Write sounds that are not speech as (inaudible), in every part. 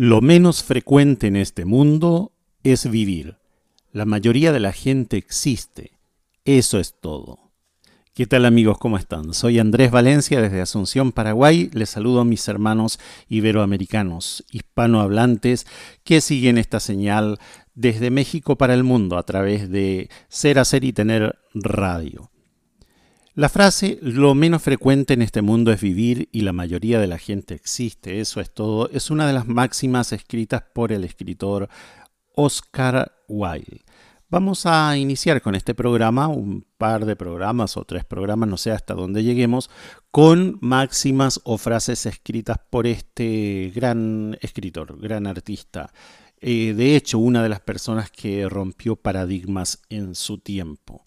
Lo menos frecuente en este mundo es vivir. La mayoría de la gente existe. Eso es todo. ¿Qué tal amigos? ¿Cómo están? Soy Andrés Valencia desde Asunción, Paraguay. Les saludo a mis hermanos iberoamericanos, hispanohablantes, que siguen esta señal desde México para el mundo a través de Ser, Hacer y Tener Radio. La frase lo menos frecuente en este mundo es vivir y la mayoría de la gente existe, eso es todo, es una de las máximas escritas por el escritor Oscar Wilde. Vamos a iniciar con este programa, un par de programas o tres programas, no sé hasta dónde lleguemos, con máximas o frases escritas por este gran escritor, gran artista. Eh, de hecho, una de las personas que rompió paradigmas en su tiempo.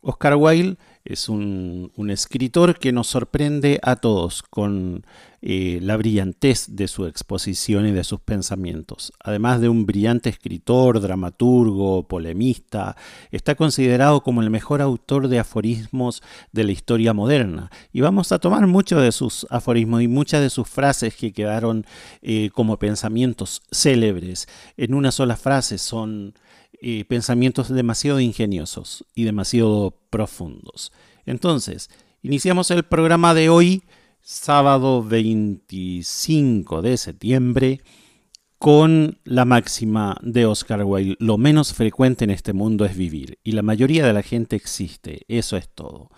Oscar Wilde es un, escritor que nos sorprende a todos con eh, la brillantez de su exposición y de sus pensamientos. Además de un brillante escritor, dramaturgo, polemista, está considerado como el mejor autor de aforismos de la historia moderna. Y vamos a tomar muchos de sus aforismos y muchas de sus frases que quedaron eh, como pensamientos célebres en una sola frase. Son eh, pensamientos demasiado ingeniosos y demasiado profundos. Entonces, iniciamos el programa de hoy, sábado 25 de septiembre, con la máxima de Oscar Wilde, lo menos frecuente en este mundo es vivir, y la mayoría de la gente existe, eso es todo.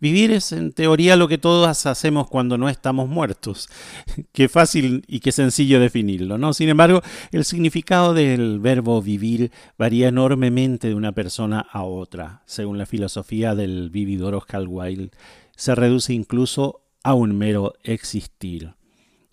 Vivir es en teoría lo que todos hacemos cuando no estamos muertos. (laughs) Qué fácil y qué sencillo definirlo, ¿no? Sin embargo, el significado del verbo vivir varía enormemente de una persona a otra. Según la filosofía del vividor Oscar Wilde, se reduce incluso a un mero existir.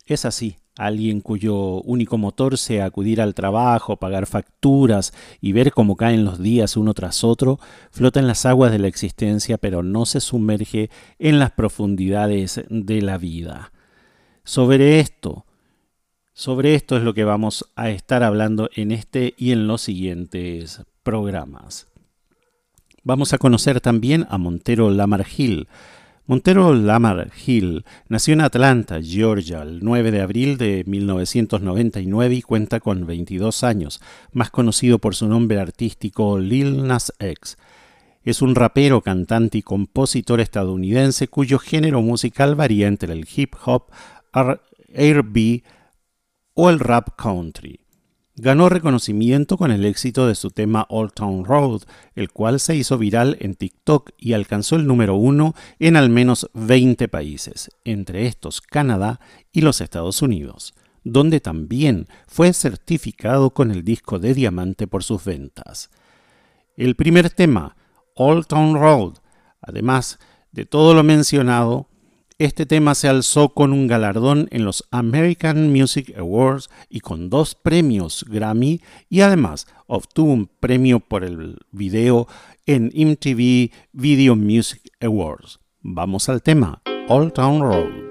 Es así, alguien cuyo único motor sea acudir al trabajo, pagar facturas y ver cómo caen los días uno tras otro, flota en las aguas de la existencia pero no se sumerge en las profundidades de la vida. Sobre esto, sobre esto es lo que vamos a estar hablando en este y en los siguientes programas. Vamos a conocer también a Montero Lamargil, Montero Lamar Hill nació en Atlanta, Georgia, el 9 de abril de 1999 y cuenta con 22 años, más conocido por su nombre artístico Lil Nas X. Es un rapero, cantante y compositor estadounidense cuyo género musical varía entre el hip hop, R&B o el rap country. Ganó reconocimiento con el éxito de su tema Old Town Road, el cual se hizo viral en TikTok y alcanzó el número uno en al menos 20 países, entre estos Canadá y los Estados Unidos, donde también fue certificado con el disco de diamante por sus ventas. El primer tema, Old Town Road, además de todo lo mencionado, este tema se alzó con un galardón en los American Music Awards y con dos premios Grammy y además obtuvo un premio por el video en MTV Video Music Awards. Vamos al tema, Old Town Road.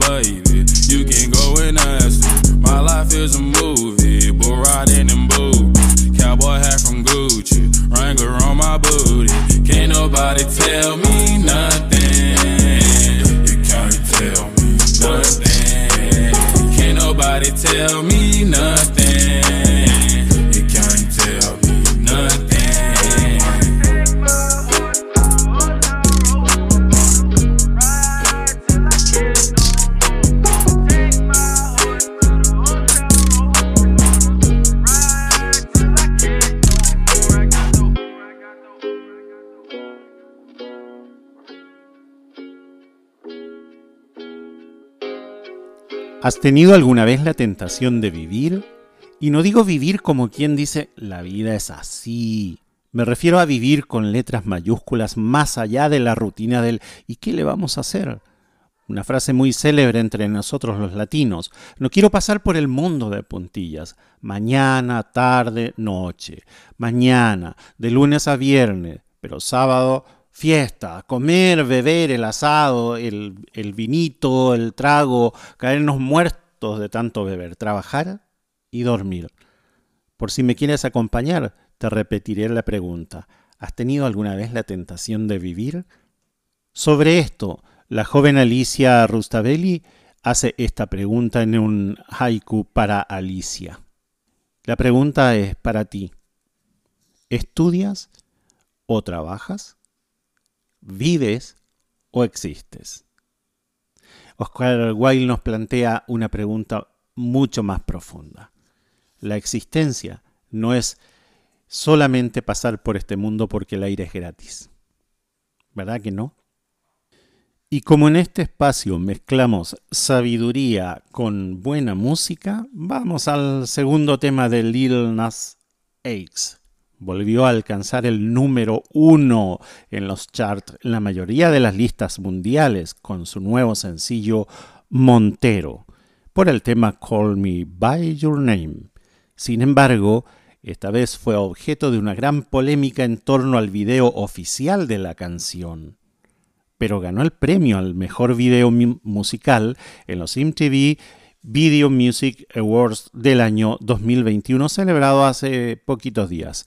baby. You can go and ask me. My life is a movie, but riding in boobies. Cowboy hat from Gucci, Wrangler on my booty. Can't nobody tell me nothing. You can't tell me nothing. Can't nobody tell me nothing. ¿Has tenido alguna vez la tentación de vivir? Y no digo vivir como quien dice, la vida es así. Me refiero a vivir con letras mayúsculas más allá de la rutina del ¿y qué le vamos a hacer? Una frase muy célebre entre nosotros los latinos. No quiero pasar por el mundo de puntillas. Mañana, tarde, noche. Mañana, de lunes a viernes. Pero sábado, fiesta, comer, beber, el asado, el, el, vinito, el trago, caernos muertos de tanto beber, trabajar y dormir. Por si me quieres acompañar, te repetiré la pregunta. ¿Has tenido alguna vez la tentación de vivir? Sobre esto, la joven Alicia Rustavelli hace esta pregunta en un haiku para Alicia. La pregunta es para ti. ¿Estudias o trabajas? ¿Vives o existes? Oscar Wilde nos plantea una pregunta mucho más profunda. La existencia no es solamente pasar por este mundo porque el aire es gratis. ¿Verdad que no? Y como en este espacio mezclamos sabiduría con buena música, vamos al segundo tema de Lil Nas X. Volvió a alcanzar el número uno en los charts en la mayoría de las listas mundiales con su nuevo sencillo Montero por el tema Call Me By Your Name. Sin embargo, esta vez fue objeto de una gran polémica en torno al video oficial de la canción pero ganó el premio al mejor video musical en los MTV Video Music Awards del año 2021 celebrado hace poquitos días.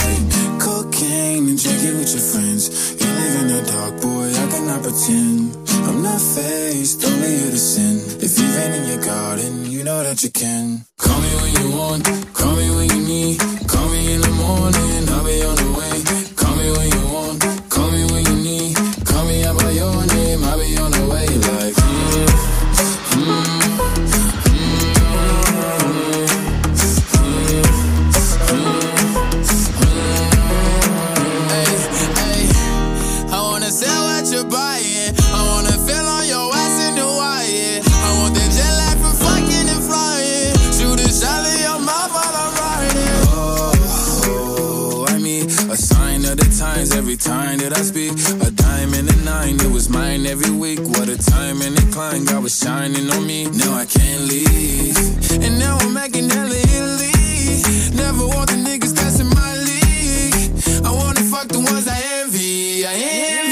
With your friends. You live in the dark, boy, I cannot pretend. I'm not faced, only you to sin. If you've been in your garden, you know that you can. Call me when you want, call me when you need. Call me in the morning, I'll be on the every time that I speak. A dime and a nine, it was mine every week. What a time and a climb, God was shining on me. Now I can't leave. And now I'm making hella Italy. Never want the niggas that's in my league. I wanna fuck the ones I envy. I envy.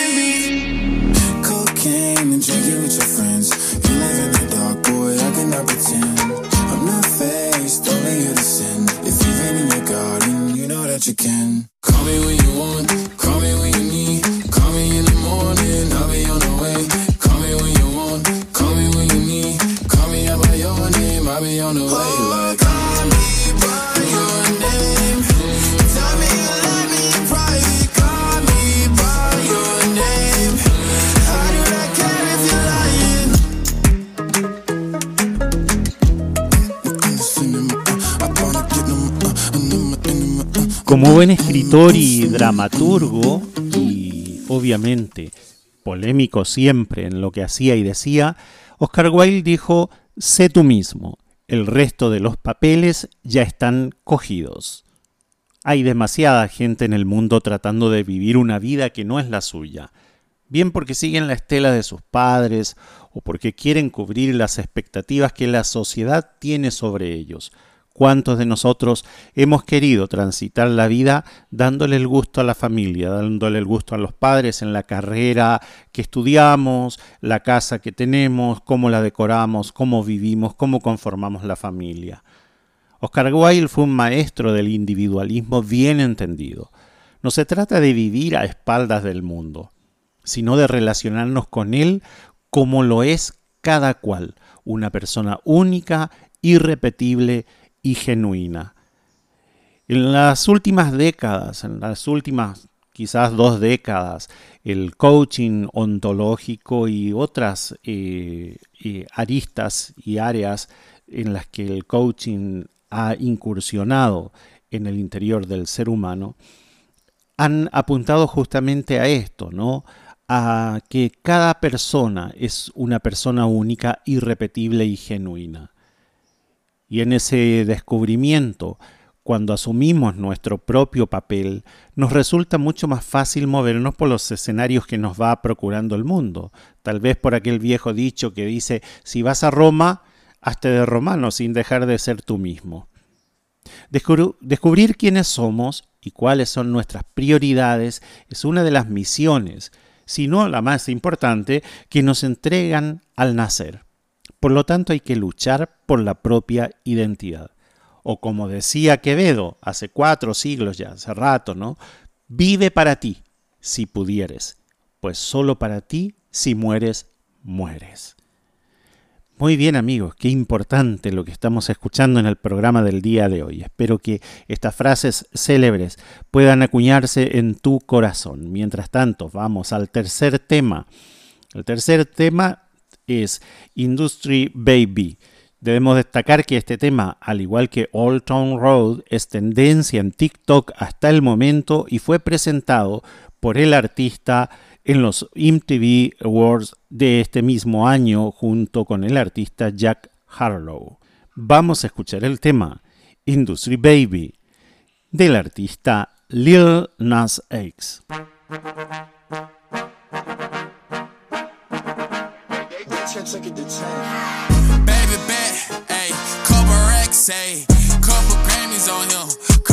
Como buen escritor y dramaturgo, y obviamente polémico siempre en lo que hacía y decía, Oscar Wilde dijo, sé tú mismo, el resto de los papeles ya están cogidos. Hay demasiada gente en el mundo tratando de vivir una vida que no es la suya. bien porque siguen la estela de sus padres o porque quieren cubrir las expectativas que la sociedad tiene sobre ellos. ¿Cuántos de nosotros hemos querido transitar la vida dándole el gusto a la familia, dándole el gusto a los padres en la carrera que estudiamos, la casa que tenemos, cómo la decoramos, cómo vivimos, cómo conformamos la familia? Oscar Wilde fue un maestro del individualismo bien entendido. No se trata de vivir a espaldas del mundo, sino de relacionarnos con él como lo es cada cual, una persona única, irrepetible y genuina. En las últimas décadas, en las últimas quizás dos décadas, el coaching ontológico y otras eh, eh, aristas y áreas en las que el coaching ha incursionado en el interior del ser humano, han apuntado justamente a esto, ¿no? A que cada persona es una persona única, irrepetible y genuina. Y en ese descubrimiento, cuando asumimos nuestro propio papel, nos resulta mucho más fácil movernos por los escenarios que nos va procurando el mundo. Tal vez por aquel viejo dicho que dice, si vas a Roma, hazte de romano sin dejar de ser tú mismo. Descubrir quiénes somos y cuáles son nuestras prioridades es una de las misiones, si no la más importante, que nos entregan al nacer. Por lo tanto hay que luchar por la propia identidad. O como decía Quevedo hace cuatro siglos ya, hace rato, ¿no? Vive para ti, si pudieres, pues solo para ti, si mueres, mueres. Muy bien amigos, qué importante lo que estamos escuchando en el programa del día de hoy. Espero que estas frases célebres puedan acuñarse en tu corazón. Mientras tanto, vamos al tercer tema. El tercer tema es Industry Baby. Debemos destacar que este tema, al igual que Old Town Road, es tendencia en TikTok hasta el momento y fue presentado por el artista en los MTV Awards de este mismo año junto con el artista Jack Harlow. Vamos a escuchar el tema Industry Baby del artista Lil Nas X. try to take it to 10. Baby bet, ayy, couple racks, ayy, couple Grammys on him.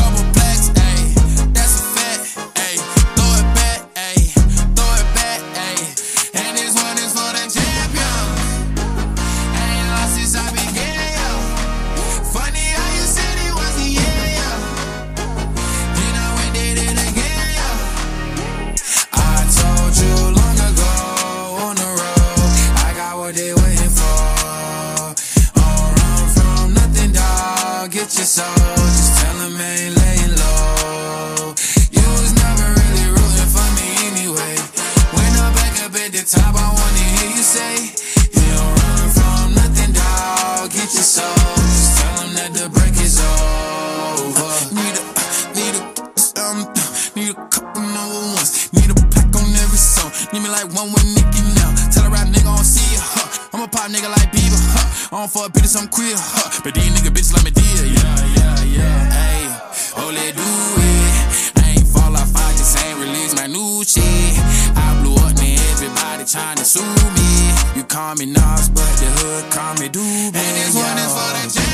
it. Huh. But these nigga bitches like me deal. Yeah, yeah, yeah. Hey, oh, do it. I ain't fall off, I just ain't release my new shit. I blew up, and everybody trying to sue me. You call me Nas, but the hood call me Doobie. And this one is for the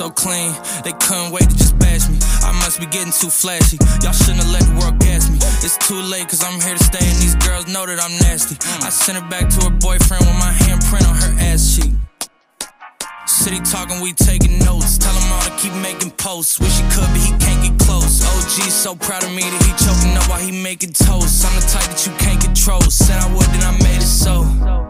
so clean, they couldn't wait to just bash me. I must be getting too flashy. Y'all shouldn't have let the world gas me. It's too late, cause I'm here to stay, and these girls know that I'm nasty. I sent her back to her boyfriend with my handprint on her ass cheek. City talking, we taking notes. Tell him all to keep making posts. Wish he could, but he can't get close. OG so proud of me that he choking up while he making toast. I'm the type that you can't control. Said I would, then I made it so.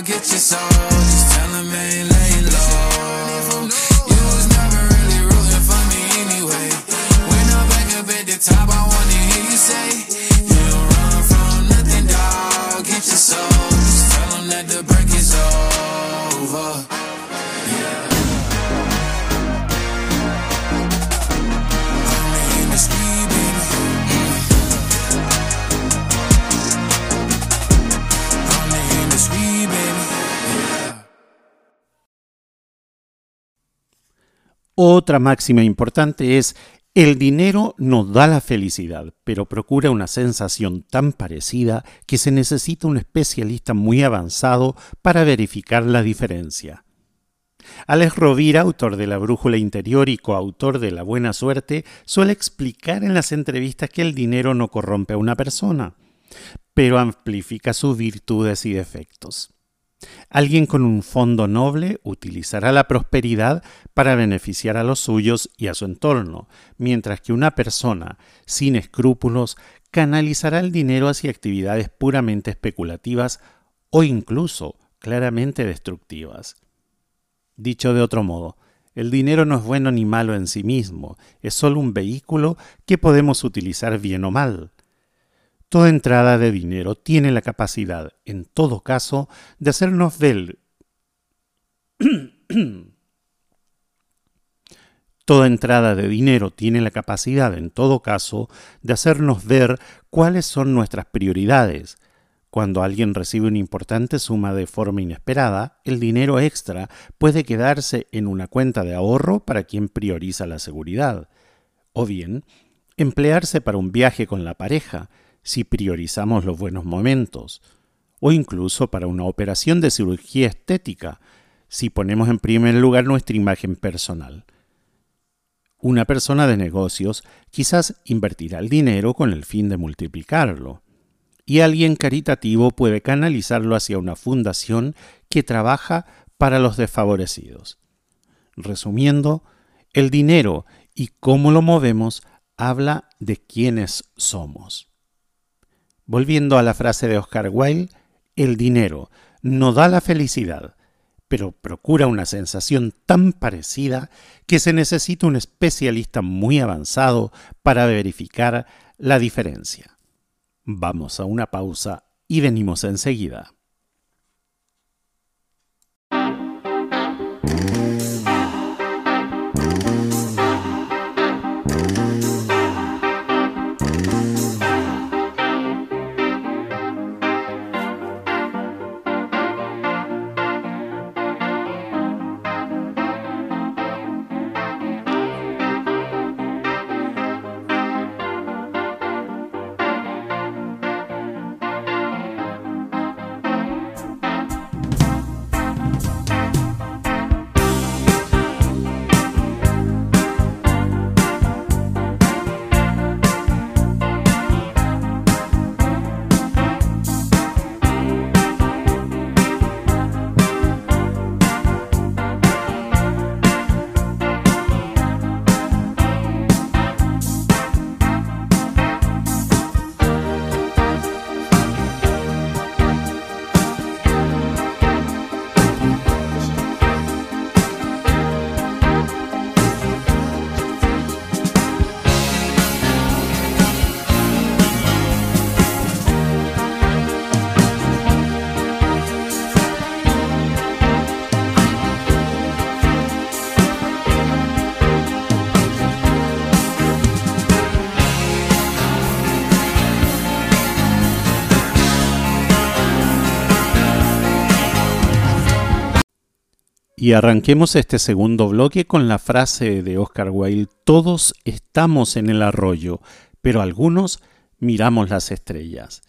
Dog. Get your soul, just tell them ain't laying low. You was never really rooting for me anyway. When I'm back up at the top, I wanna hear you say, Otra máxima importante es, el dinero no da la felicidad, pero procura una sensación tan parecida que se necesita un especialista muy avanzado para verificar la diferencia. Alex Rovira, autor de La Brújula Interior y coautor de La Buena Suerte, suele explicar en las entrevistas que el dinero no corrompe a una persona, pero amplifica sus virtudes y defectos. Alguien con un fondo noble utilizará la prosperidad para beneficiar a los suyos y a su entorno, mientras que una persona sin escrúpulos canalizará el dinero hacia actividades puramente especulativas o incluso claramente destructivas. Dicho de otro modo, el dinero no es bueno ni malo en sí mismo, es solo un vehículo que podemos utilizar bien o mal. Toda entrada de dinero tiene la capacidad, en todo caso, de hacernos ver (clears throat) Toda entrada de dinero tiene la capacidad, en todo caso, de hacernos ver cuáles son nuestras prioridades. Cuando alguien recibe una importante suma de forma inesperada, el dinero extra puede quedarse en una cuenta de ahorro para quien prioriza la seguridad, o bien emplearse para un viaje con la pareja, si priorizamos los buenos momentos, o incluso para una operación de cirugía estética, si ponemos en primer lugar nuestra imagen personal. Una persona de negocios quizás invertirá el dinero con el fin de multiplicarlo, y alguien caritativo puede canalizarlo hacia una fundación que trabaja para los desfavorecidos. Resumiendo, el dinero y cómo lo movemos habla de quiénes somos. Volviendo a la frase de Oscar Wilde, el dinero no da la felicidad, pero procura una sensación tan parecida que se necesita un especialista muy avanzado para verificar la diferencia. Vamos a una pausa y venimos enseguida. Y arranquemos este segundo bloque con la frase de Oscar Wilde, todos estamos en el arroyo, pero algunos miramos las estrellas.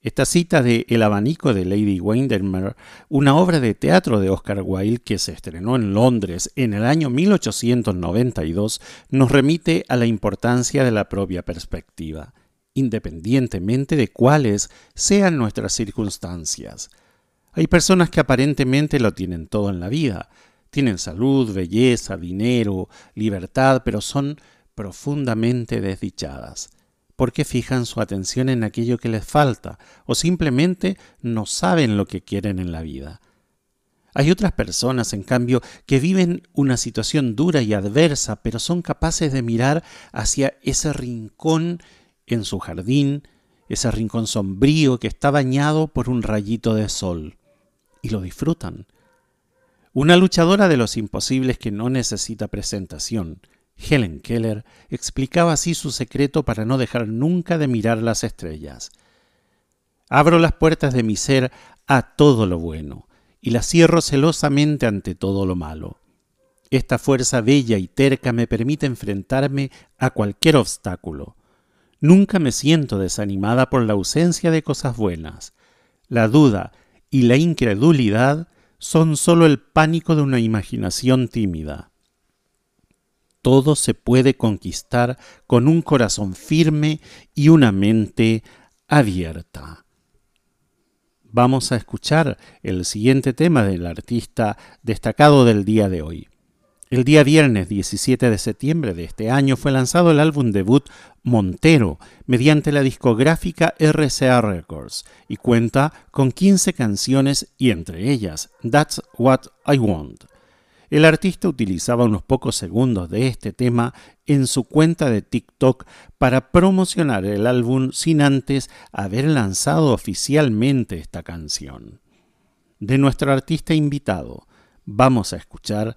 Esta cita de El abanico de Lady Windermere, una obra de teatro de Oscar Wilde que se estrenó en Londres en el año 1892, nos remite a la importancia de la propia perspectiva, independientemente de cuáles sean nuestras circunstancias. Hay personas que aparentemente lo tienen todo en la vida, tienen salud, belleza, dinero, libertad, pero son profundamente desdichadas. Porque fijan su atención en aquello que les falta o simplemente no saben lo que quieren en la vida. Hay otras personas, en cambio, que viven una situación dura y adversa, pero son capaces de mirar hacia ese rincón en su jardín, ese rincón sombrío que está bañado por un rayito de sol, y lo disfrutan. Una luchadora de los imposibles que no necesita presentación, Helen Keller explicaba así su secreto para no dejar nunca de mirar las estrellas. Abro las puertas de mi ser a todo lo bueno y las cierro celosamente ante todo lo malo. Esta fuerza bella y terca me permite enfrentarme a cualquier obstáculo. Nunca me siento desanimada por la ausencia de cosas buenas. La duda y la incredulidad son sólo el pánico de una imaginación tímida todo se puede conquistar con un corazón firme y una mente abierta. Vamos a escuchar el siguiente tema del artista destacado del día de hoy. El día viernes 17 de septiembre de este año fue lanzado el álbum debut Montero mediante la discográfica RCA Records y cuenta con 15 canciones y entre ellas That's What I Want. El artista utilizaba unos pocos segundos de este tema en su cuenta de TikTok para promocionar el álbum sin antes haber lanzado oficialmente esta canción. De nuestro artista invitado, vamos a escuchar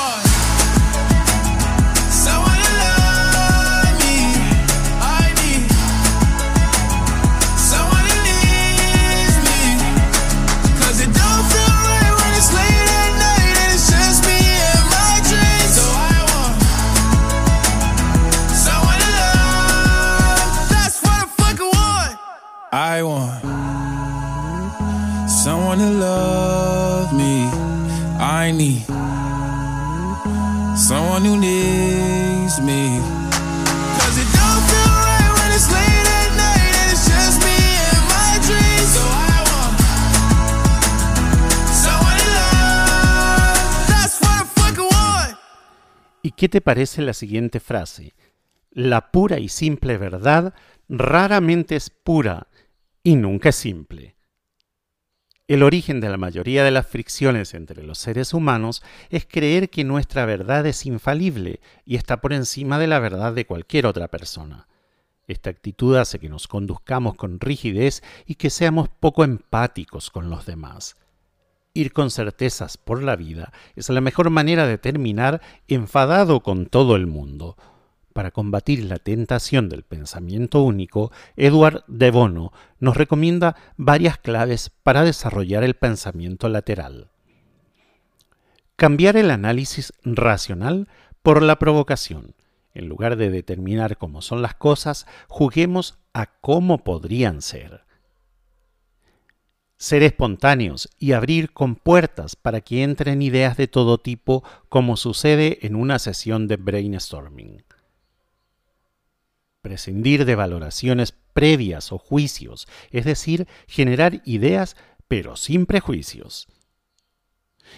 I need someone who needs me. ¿Y qué te parece la siguiente frase? La pura y simple verdad raramente es pura y nunca es simple. El origen de la mayoría de las fricciones entre los seres humanos es creer que nuestra verdad es infalible y está por encima de la verdad de cualquier otra persona. Esta actitud hace que nos conduzcamos con rigidez y que seamos poco empáticos con los demás. Ir con certezas por la vida es la mejor manera de terminar enfadado con todo el mundo. Para combatir la tentación del pensamiento único, Edward de Bono nos recomienda varias claves para desarrollar el pensamiento lateral. Cambiar el análisis racional por la provocación. En lugar de determinar cómo son las cosas, juguemos a cómo podrían ser ser espontáneos y abrir compuertas para que entren ideas de todo tipo como sucede en una sesión de brainstorming. Prescindir de valoraciones previas o juicios, es decir, generar ideas pero sin prejuicios.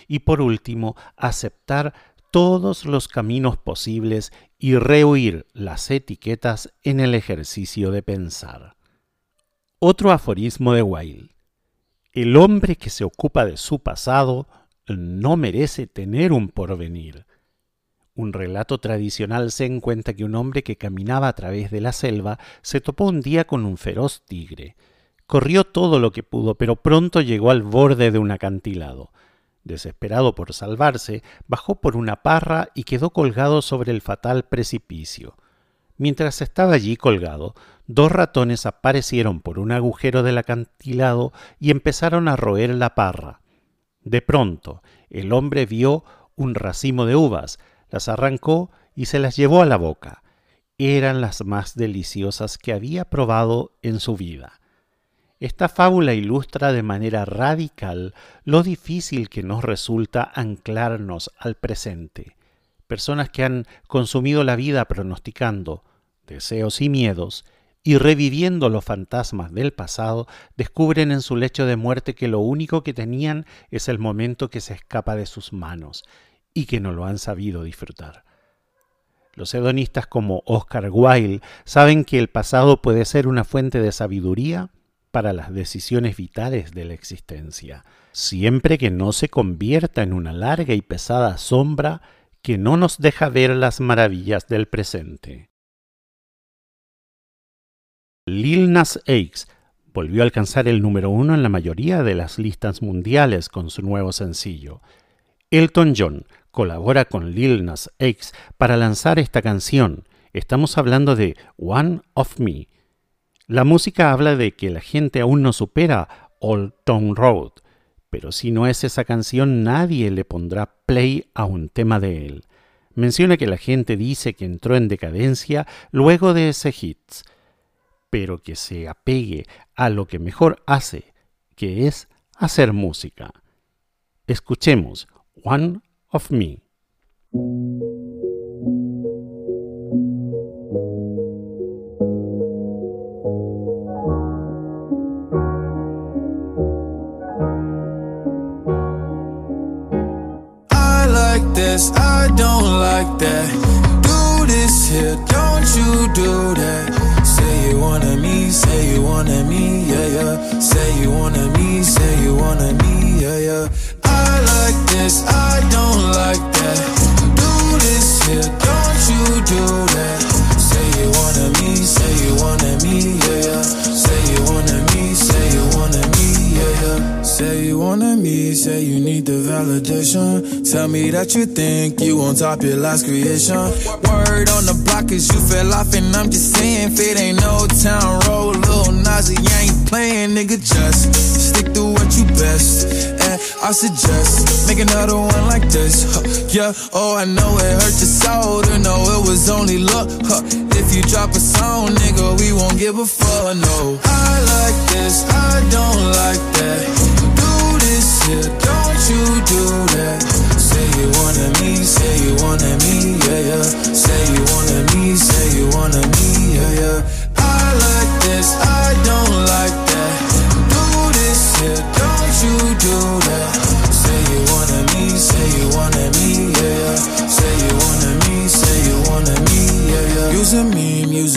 Y por último, aceptar todos los caminos posibles y rehuir las etiquetas en el ejercicio de pensar. Otro aforismo de Wilde. El hombre que se ocupa de su pasado no merece tener un porvenir. Un relato tradicional se encuentra que un hombre que caminaba a través de la selva se topó un día con un feroz tigre. Corrió todo lo que pudo, pero pronto llegó al borde de un acantilado. Desesperado por salvarse, bajó por una parra y quedó colgado sobre el fatal precipicio. Mientras estaba allí colgado, dos ratones aparecieron por un agujero del acantilado y empezaron a roer la parra. De pronto, el hombre vio un racimo de uvas, las arrancó y se las llevó a la boca. Eran las más deliciosas que había probado en su vida. Esta fábula ilustra de manera radical lo difícil que nos resulta anclarnos al presente personas que han consumido la vida pronosticando deseos y miedos, y reviviendo los fantasmas del pasado, descubren en su lecho de muerte que lo único que tenían es el momento que se escapa de sus manos, y que no lo han sabido disfrutar. Los hedonistas como Oscar Wilde saben que el pasado puede ser una fuente de sabiduría para las decisiones vitales de la existencia, siempre que no se convierta en una larga y pesada sombra que no nos deja ver las maravillas del presente. Lil Nas X volvió a alcanzar el número uno en la mayoría de las listas mundiales con su nuevo sencillo. Elton John colabora con Lil Nas X para lanzar esta canción. Estamos hablando de One of Me. La música habla de que la gente aún no supera Old Town Road, pero si no es esa canción nadie le pondrá play a un tema de él. Menciona que la gente dice que entró en decadencia luego de ese hit, pero que se apegue a lo que mejor hace, que es hacer música. Escuchemos One of Me. this, I don't like that. Do this here, don't you do that. Say you wanna me, say you wanna me, yeah, yeah. Say you wanna me, say you wanna me, yeah, yeah. I like this, I validation. Tell me that you think you on top your last creation. Word on the block is you fell off, and I'm just saying, if it ain't no town road, little Nazi ain't playing, nigga. Just stick to what you best. And I suggest make another one like this. Huh. Yeah, oh, I know it hurt your soul to know it was only luck. Huh. If you drop a song, nigga, we won't give a fuck. No, I like this, I don't like that here, don't you do that. Say you wanted me, say you wanted me,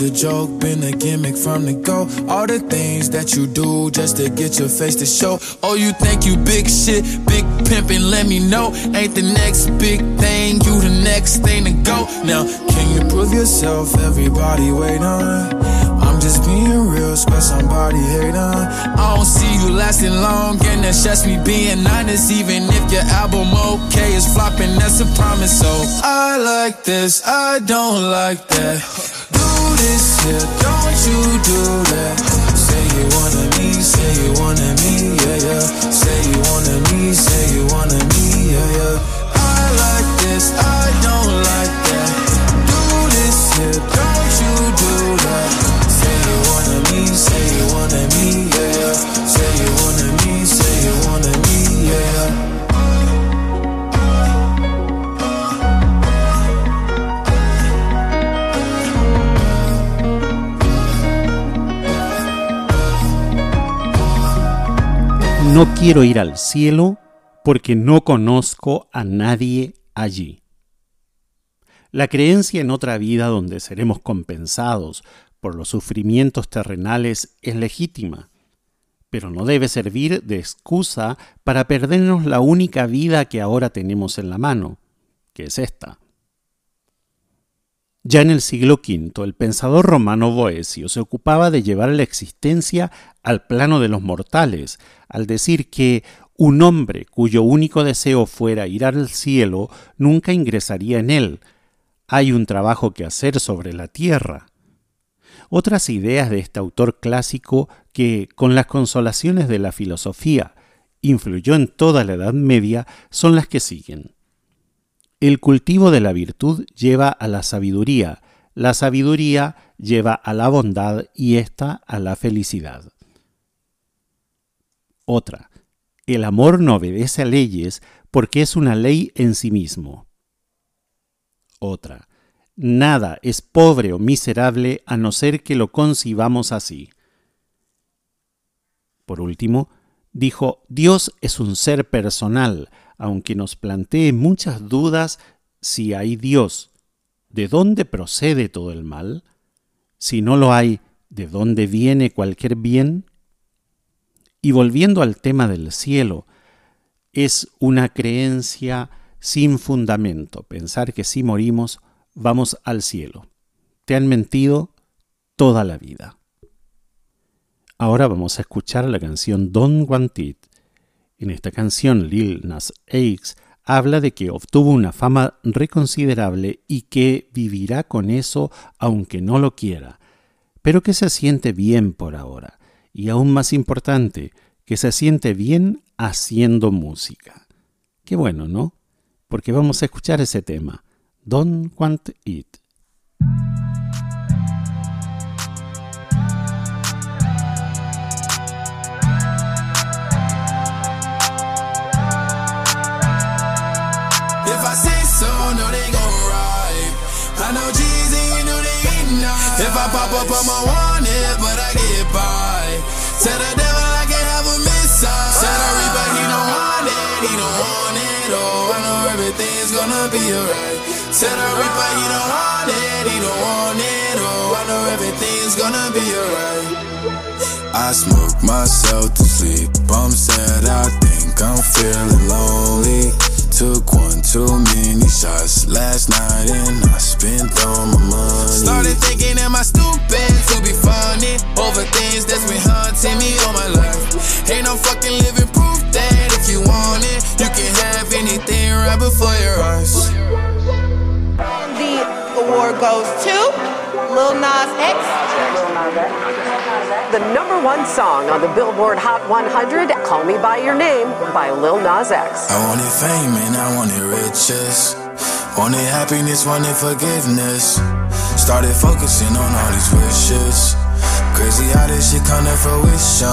use a joke, been a gimmick from the go. All the things that you do just to get your face to show. Oh, you think you big shit, big pimpin', let me know. Ain't the next big thing, you the next thing to go. Now, can you prove yourself? Everybody wait on I'm just being real, spread somebody hating. I don't see you lasting long, and that's just me being honest. Even if your album okay is flopping, that's a promise. So I like this, I don't like that. This here, don't you do that. Say you wanna me, say you wanna me, yeah, yeah. Say you wanna me, say you wanna me, No quiero ir al cielo porque no conozco a nadie allí. La creencia en otra vida donde seremos compensados por los sufrimientos terrenales es legítima, pero no debe servir de excusa para perdernos la única vida que ahora tenemos en la mano, que es esta. Ya en el siglo V, el pensador romano Boesio se ocupaba de llevar la existencia al plano de los mortales, al decir que un hombre cuyo único deseo fuera ir al cielo nunca ingresaría en él. Hay un trabajo que hacer sobre la tierra. Otras ideas de este autor clásico que, con las consolaciones de la filosofía, influyó en toda la Edad Media son las que siguen. El cultivo de la virtud lleva a la sabiduría, la sabiduría lleva a la bondad y ésta a la felicidad. Otra, el amor no obedece a leyes porque es una ley en sí mismo. Otra, nada es pobre o miserable a no ser que lo concibamos así. Por último, dijo, Dios es un ser personal, aunque nos plantee muchas dudas si hay Dios, ¿de dónde procede todo el mal? Si no lo hay, ¿de dónde viene cualquier bien? Y volviendo al tema del cielo, es una creencia sin fundamento pensar que si morimos vamos al cielo. Te han mentido toda la vida. Ahora vamos a escuchar la canción Don't Want It. En esta canción Lil Nas X habla de que obtuvo una fama reconsiderable y que vivirá con eso aunque no lo quiera, pero que se siente bien por ahora y aún más importante, que se siente bien haciendo música. Qué bueno, ¿no? Porque vamos a escuchar ese tema, Don't Want It. I pop up, I'm a wanted, but I get by. Tell the devil I can't have a missile. Tell the reaper he don't want it, he don't want it. Oh, I know everything's gonna be alright. Tell the reaper he don't want it, he don't want it. Oh, I know everything's gonna be alright. I smoke myself to sleep. I'm sad, I think I'm feeling lonely. Took one too many shots last night and I spent all my money. Started thinking, am I stupid to be funny over things that's been haunting me all my life? Ain't no fucking living proof that if you want it, you can have anything right before your eyes. The award goes to Lil Nas X. The number one song on the Billboard Hot 100, Call Me By Your Name by Lil Nas X. I wanted fame and I wanted riches. Wanted happiness, wanted forgiveness. Started focusing on all these wishes. Crazy how this shit come to fruition.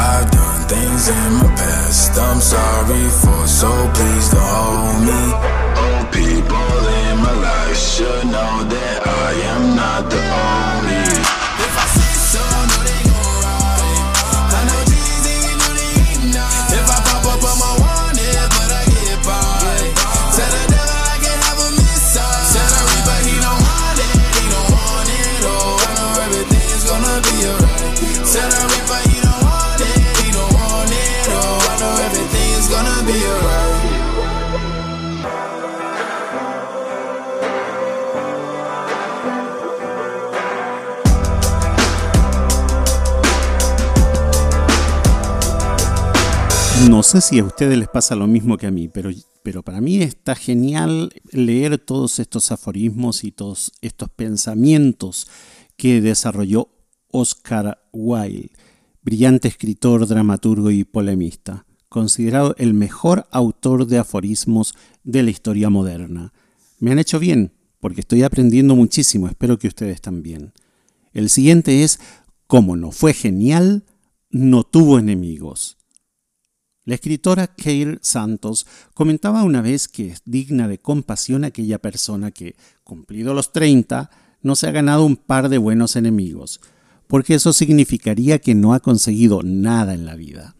I've done things in my past I'm sorry for, so please don't hold me. Old people in my life should know that I am not the only. Sé si a ustedes les pasa lo mismo que a mí, pero, pero para mí está genial leer todos estos aforismos y todos estos pensamientos que desarrolló Oscar Wilde, brillante escritor, dramaturgo y polemista, considerado el mejor autor de aforismos de la historia moderna. Me han hecho bien, porque estoy aprendiendo muchísimo, espero que ustedes también. El siguiente es, como no fue genial, no tuvo enemigos. La escritora Keir Santos comentaba una vez que es digna de compasión aquella persona que, cumplido los 30, no se ha ganado un par de buenos enemigos, porque eso significaría que no ha conseguido nada en la vida.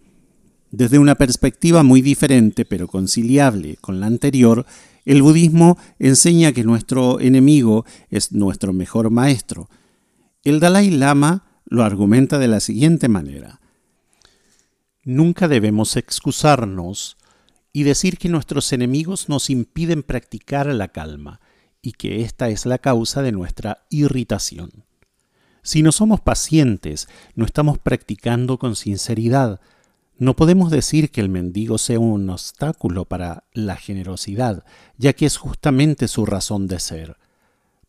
Desde una perspectiva muy diferente, pero conciliable con la anterior, el budismo enseña que nuestro enemigo es nuestro mejor maestro. El Dalai Lama lo argumenta de la siguiente manera. Nunca debemos excusarnos y decir que nuestros enemigos nos impiden practicar la calma y que esta es la causa de nuestra irritación. Si no somos pacientes, no estamos practicando con sinceridad. No podemos decir que el mendigo sea un obstáculo para la generosidad, ya que es justamente su razón de ser.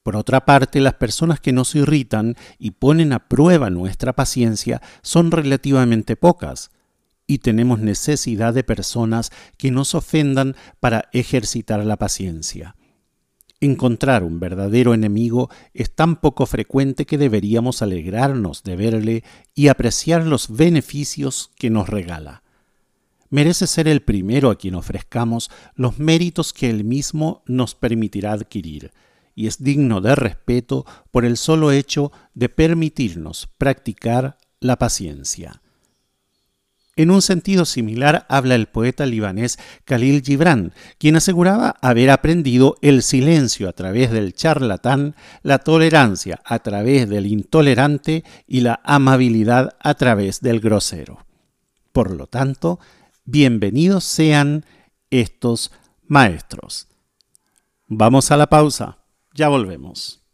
Por otra parte, las personas que nos irritan y ponen a prueba nuestra paciencia son relativamente pocas y tenemos necesidad de personas que nos ofendan para ejercitar la paciencia. Encontrar un verdadero enemigo es tan poco frecuente que deberíamos alegrarnos de verle y apreciar los beneficios que nos regala. Merece ser el primero a quien ofrezcamos los méritos que él mismo nos permitirá adquirir, y es digno de respeto por el solo hecho de permitirnos practicar la paciencia. En un sentido similar habla el poeta libanés Khalil Gibran, quien aseguraba haber aprendido el silencio a través del charlatán, la tolerancia a través del intolerante y la amabilidad a través del grosero. Por lo tanto, bienvenidos sean estos maestros. Vamos a la pausa, ya volvemos.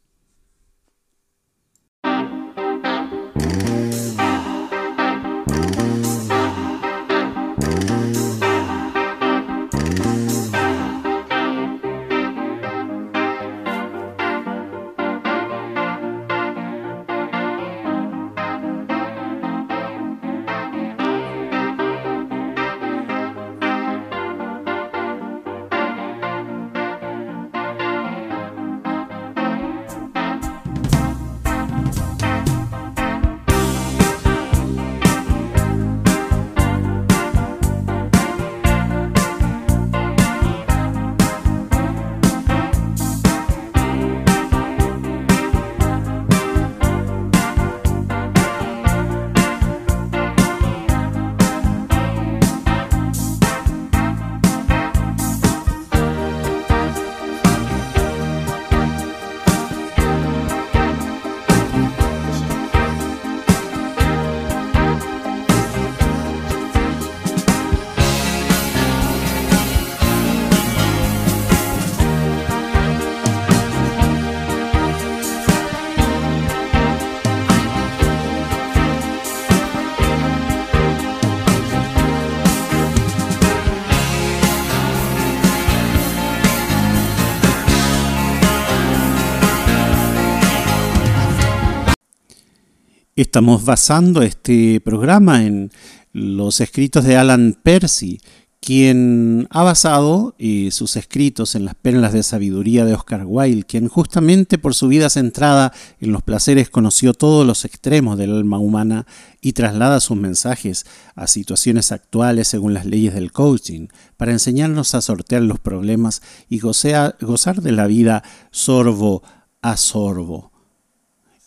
Estamos basando este programa en los escritos de Alan Percy, quien ha basado eh, sus escritos en las perlas de sabiduría de Oscar Wilde, quien justamente por su vida centrada en los placeres conoció todos los extremos del alma humana y traslada sus mensajes a situaciones actuales según las leyes del coaching, para enseñarnos a sortear los problemas y gozar de la vida sorbo a sorbo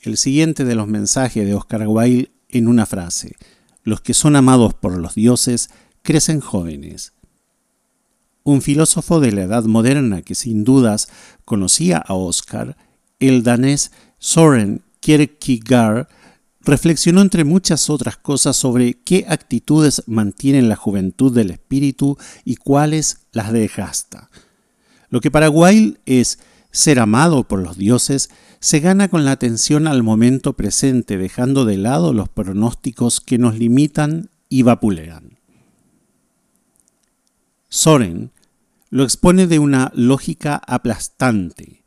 el siguiente de los mensajes de Oscar Wilde en una frase. Los que son amados por los dioses crecen jóvenes. Un filósofo de la edad moderna que sin dudas conocía a Oscar, el danés Soren Kierkegaard, reflexionó entre muchas otras cosas sobre qué actitudes mantienen la juventud del espíritu y cuáles las desgasta. Lo que para Wilde es ser amado por los dioses se gana con la atención al momento presente, dejando de lado los pronósticos que nos limitan y vapulean. Soren lo expone de una lógica aplastante.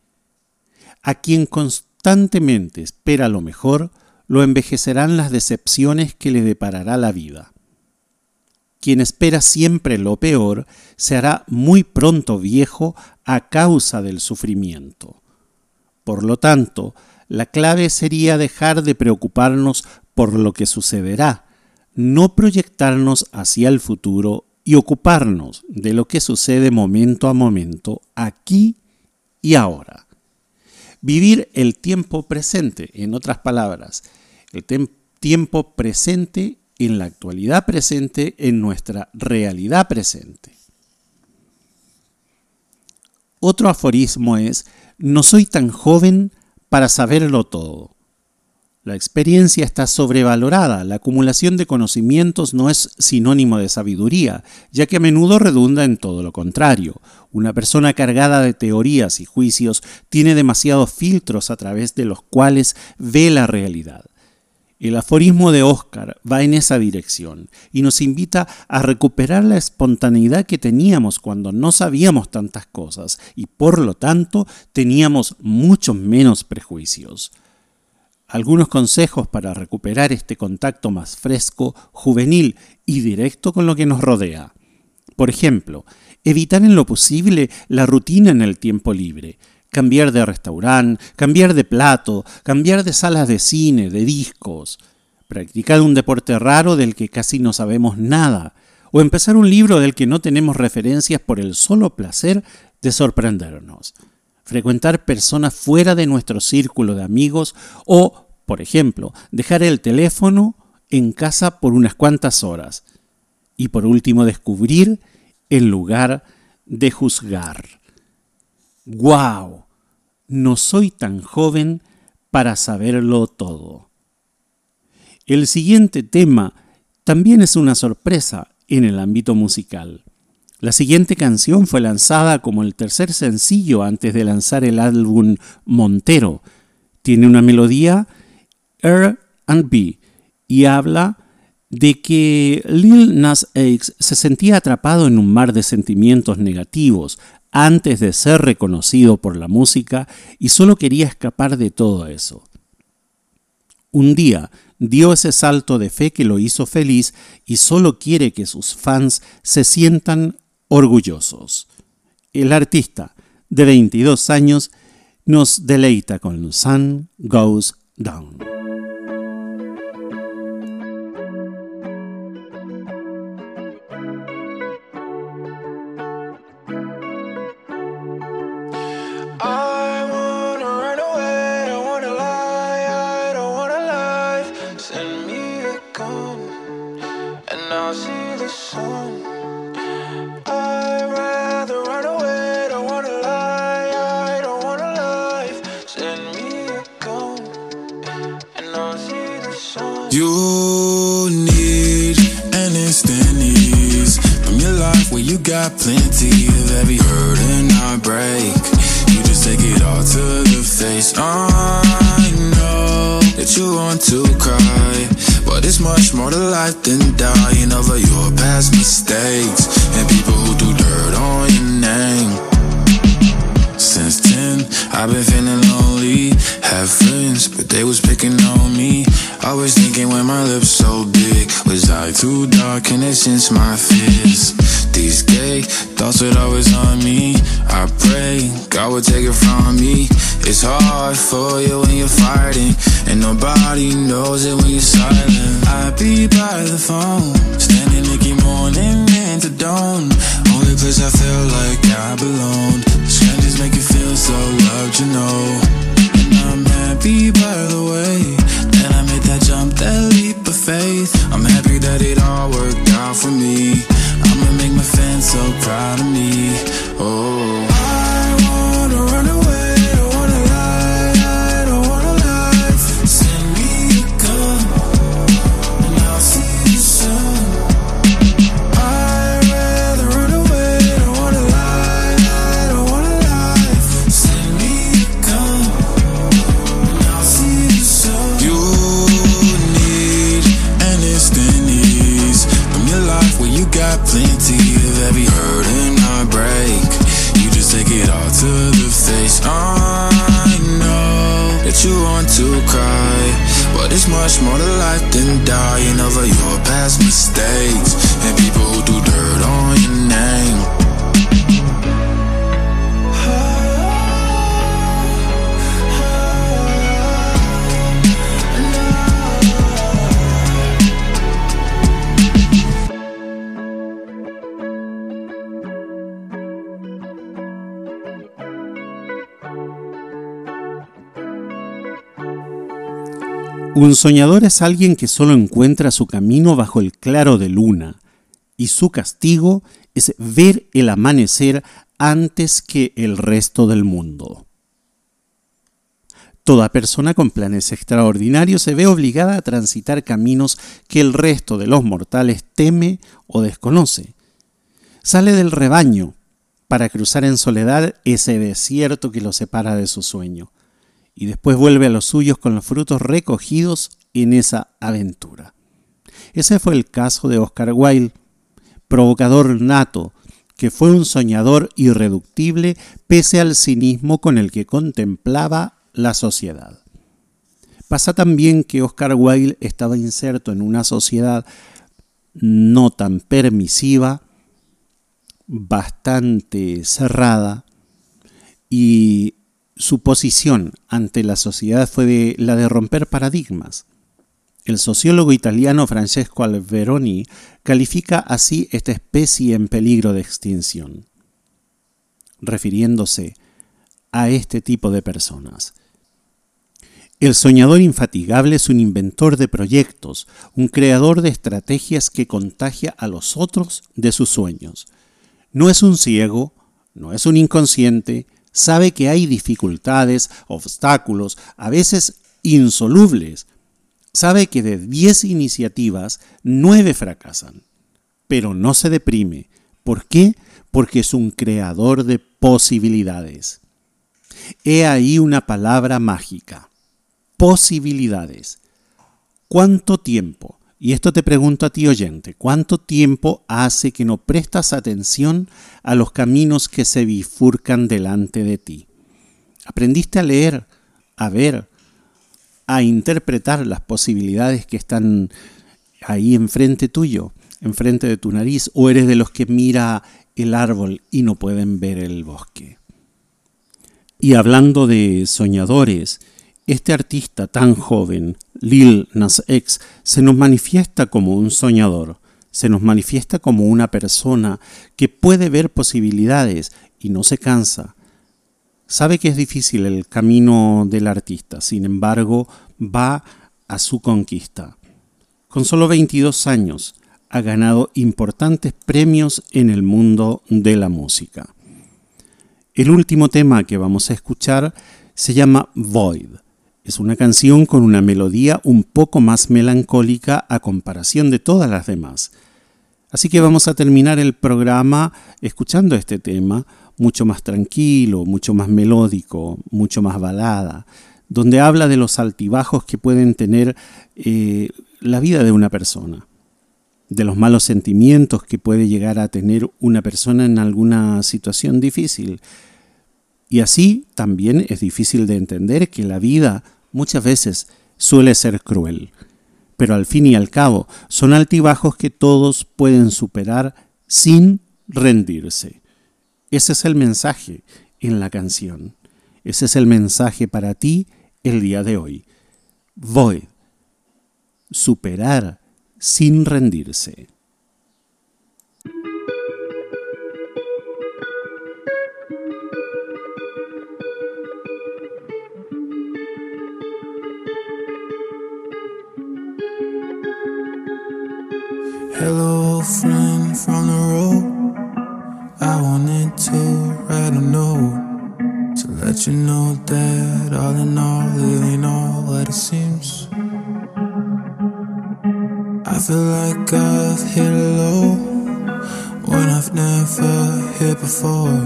A quien constantemente espera lo mejor, lo envejecerán las decepciones que le deparará la vida. Quien espera siempre lo peor se hará muy pronto viejo a causa del sufrimiento. Por lo tanto, la clave sería dejar de preocuparnos por lo que sucederá, no proyectarnos hacia el futuro y ocuparnos de lo que sucede momento a momento, aquí y ahora. Vivir el tiempo presente, en otras palabras, el tiempo presente en la actualidad presente, en nuestra realidad presente. Otro aforismo es, no soy tan joven para saberlo todo. La experiencia está sobrevalorada, la acumulación de conocimientos no es sinónimo de sabiduría, ya que a menudo redunda en todo lo contrario. Una persona cargada de teorías y juicios tiene demasiados filtros a través de los cuales ve la realidad. El aforismo de Oscar va en esa dirección y nos invita a recuperar la espontaneidad que teníamos cuando no sabíamos tantas cosas y por lo tanto teníamos muchos menos prejuicios algunos consejos para recuperar este contacto más fresco, juvenil y directo con lo que nos rodea. Por ejemplo, evitar en lo posible la rutina en el tiempo libre, cambiar de restaurante, cambiar de plato, cambiar de salas de cine, de discos, practicar un deporte raro del que casi no sabemos nada, o empezar un libro del que no tenemos referencias por el solo placer de sorprendernos frecuentar personas fuera de nuestro círculo de amigos o, por ejemplo, dejar el teléfono en casa por unas cuantas horas. Y por último, descubrir el lugar de juzgar. ¡Guau! No soy tan joven para saberlo todo. El siguiente tema también es una sorpresa en el ámbito musical. La siguiente canción fue lanzada como el tercer sencillo antes de lanzar el álbum Montero. Tiene una melodía R&B y habla de que Lil Nas X se sentía atrapado en un mar de sentimientos negativos antes de ser reconocido por la música y solo quería escapar de todo eso. Un día dio ese salto de fe que lo hizo feliz y solo quiere que sus fans se sientan orgullosos. El artista de 22 años nos deleita con Sun Goes Down. Me. Oh. Un soñador es alguien que solo encuentra su camino bajo el claro de luna, y su castigo es ver el amanecer antes que el resto del mundo. Toda persona con planes extraordinarios se ve obligada a transitar caminos que el resto de los mortales teme o desconoce. Sale del rebaño para cruzar en soledad ese desierto que lo separa de su sueño y después vuelve a los suyos con los frutos recogidos en esa aventura. Ese fue el caso de Oscar Wilde, provocador nato, que fue un soñador irreductible pese al cinismo con el que contemplaba la sociedad. Pasa también que Oscar Wilde estaba inserto en una sociedad no tan permisiva, bastante cerrada, y su posición ante la sociedad fue la de romper paradigmas. El sociólogo italiano Francesco Alberoni califica así esta especie en peligro de extinción, refiriéndose a este tipo de personas. El soñador infatigable es un inventor de proyectos, un creador de estrategias que contagia a los otros de sus sueños. No es un ciego, no es un inconsciente, sabe que hay dificultades, obstáculos, a veces insolubles. Sabe que de 10 iniciativas, 9 fracasan. Pero no se deprime. ¿Por qué? Porque es un creador de posibilidades. He ahí una palabra mágica. Posibilidades. ¿Cuánto tiempo y esto te pregunto a ti oyente, ¿cuánto tiempo hace que no prestas atención a los caminos que se bifurcan delante de ti? ¿Aprendiste a leer, a ver, a interpretar las posibilidades que están ahí enfrente tuyo, enfrente de tu nariz, o eres de los que mira el árbol y no pueden ver el bosque? Y hablando de soñadores, este artista tan joven, Lil Nas X, se nos manifiesta como un soñador, se nos manifiesta como una persona que puede ver posibilidades y no se cansa. Sabe que es difícil el camino del artista, sin embargo, va a su conquista. Con solo 22 años, ha ganado importantes premios en el mundo de la música. El último tema que vamos a escuchar se llama Void es una canción con una melodía un poco más melancólica a comparación de todas las demás. Así que vamos a terminar el programa escuchando este tema, mucho más tranquilo, mucho más melódico, mucho más balada, donde habla de los altibajos que pueden tener eh, la vida de una persona, de los malos sentimientos que puede llegar a tener una persona en alguna situación difícil. Y así también es difícil de entender que la vida muchas veces suele ser cruel, pero al fin y al cabo son altibajos que todos pueden superar sin rendirse. Ese es el mensaje en la canción. Ese es el mensaje para ti el día de hoy. Voy. Superar sin rendirse. Hello, friend from the road. I wanted to write a note to let you know that all in all, it ain't all what it seems. I feel like I've hit a low when I've never hit before.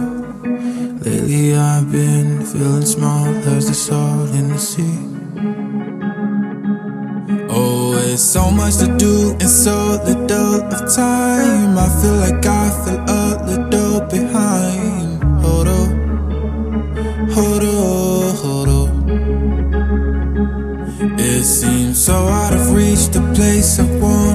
Lately, I've been feeling small as the salt in the sea. Oh, There's so much to do and so little of time. I feel like I feel a little behind. Hold up. Hold up, hold up. It seems so out of reach, the place I wanna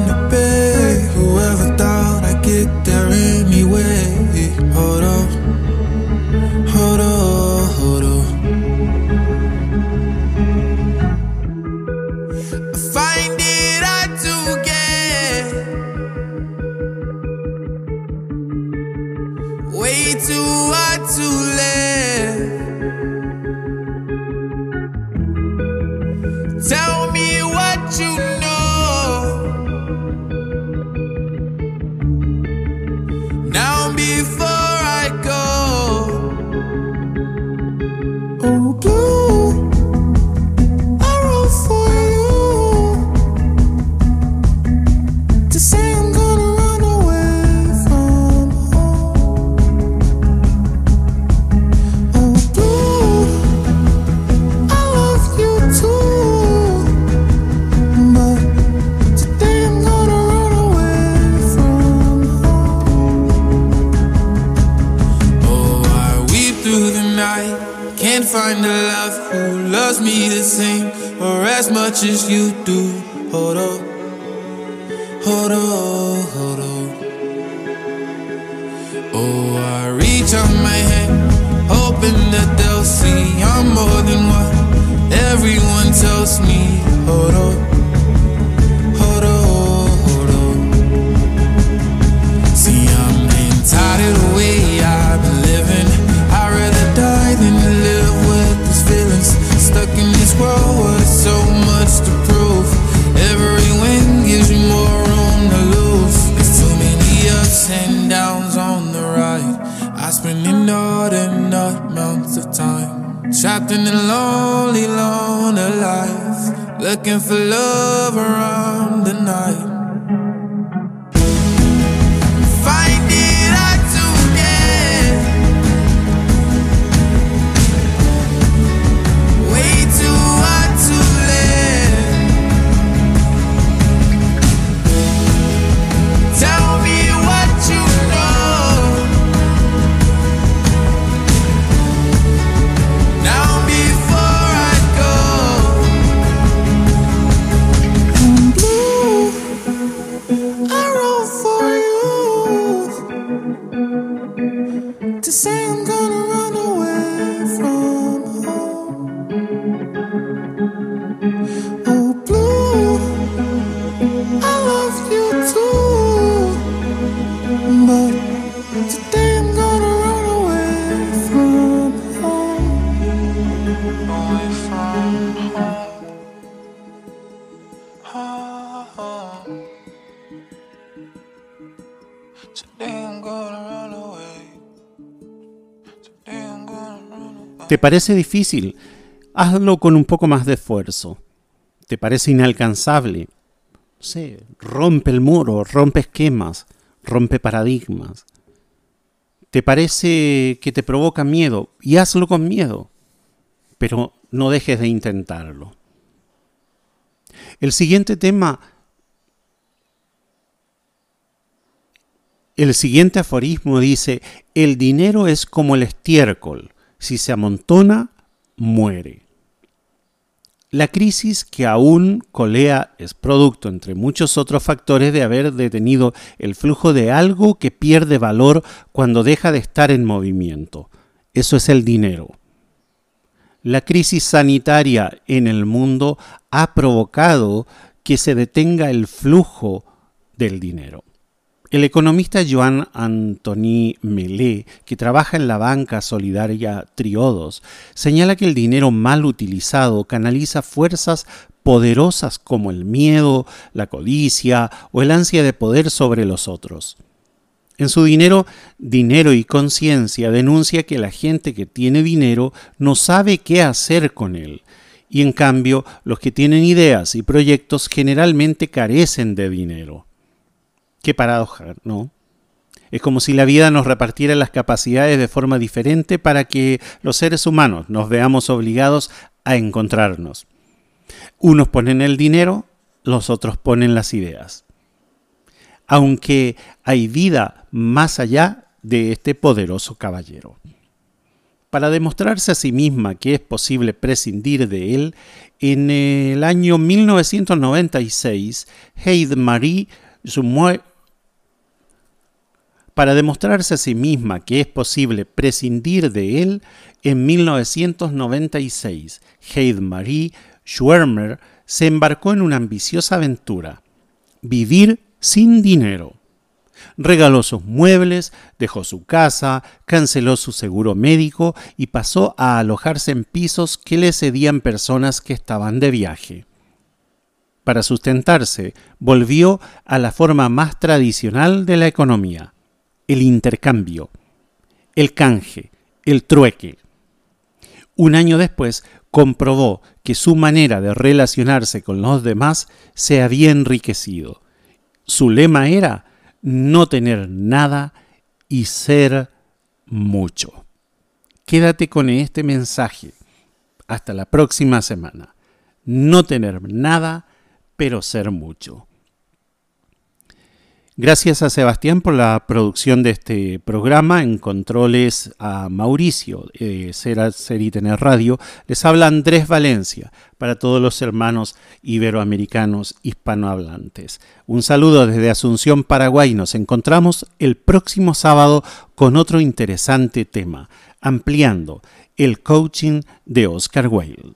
Hold on. For love ¿Te parece difícil? Hazlo con un poco más de esfuerzo. ¿Te parece inalcanzable? Sé, rompe el muro, rompe esquemas, rompe paradigmas. ¿Te parece que te provoca miedo? Y hazlo con miedo. Pero no dejes de intentarlo. El siguiente tema El siguiente aforismo dice, el dinero es como el estiércol, si se amontona, muere. La crisis que aún colea es producto, entre muchos otros factores, de haber detenido el flujo de algo que pierde valor cuando deja de estar en movimiento. Eso es el dinero. La crisis sanitaria en el mundo ha provocado que se detenga el flujo del dinero. El economista Joan Antoni Melé, que trabaja en la banca solidaria Triodos, señala que el dinero mal utilizado canaliza fuerzas poderosas como el miedo, la codicia o el ansia de poder sobre los otros. En su dinero, Dinero y Conciencia denuncia que la gente que tiene dinero no sabe qué hacer con él, y en cambio los que tienen ideas y proyectos generalmente carecen de dinero. Qué paradoja, ¿no? Es como si la vida nos repartiera las capacidades de forma diferente para que los seres humanos nos veamos obligados a encontrarnos. Unos ponen el dinero, los otros ponen las ideas. Aunque hay vida más allá de este poderoso caballero. para demostrarse a sí misma que es posible prescindir de él, en el año 1996, Heide Marie Jumoy para demostrarse a sí misma que es posible prescindir de él, en 1996, Heide Marie Schwermer se embarcó en una ambiciosa aventura, vivir sin dinero. Regaló sus muebles, dejó su casa, canceló su seguro médico y pasó a alojarse en pisos que le cedían personas que estaban de viaje. Para sustentarse, volvió a la forma más tradicional de la economía, el intercambio, el canje, el trueque. Un año después comprobó que su manera de relacionarse con los demás se había enriquecido. Su lema era no tener nada y ser mucho. Quédate con este mensaje. Hasta la próxima semana. No tener nada, pero ser mucho. Gracias a Sebastián por la producción de este programa. En controles a Mauricio, eh, Ser, Ser y Tener Radio. Les habla Andrés Valencia para todos los hermanos iberoamericanos hispanohablantes. Un saludo desde Asunción, Paraguay. Nos encontramos el próximo sábado con otro interesante tema, ampliando el coaching de Oscar Wilde.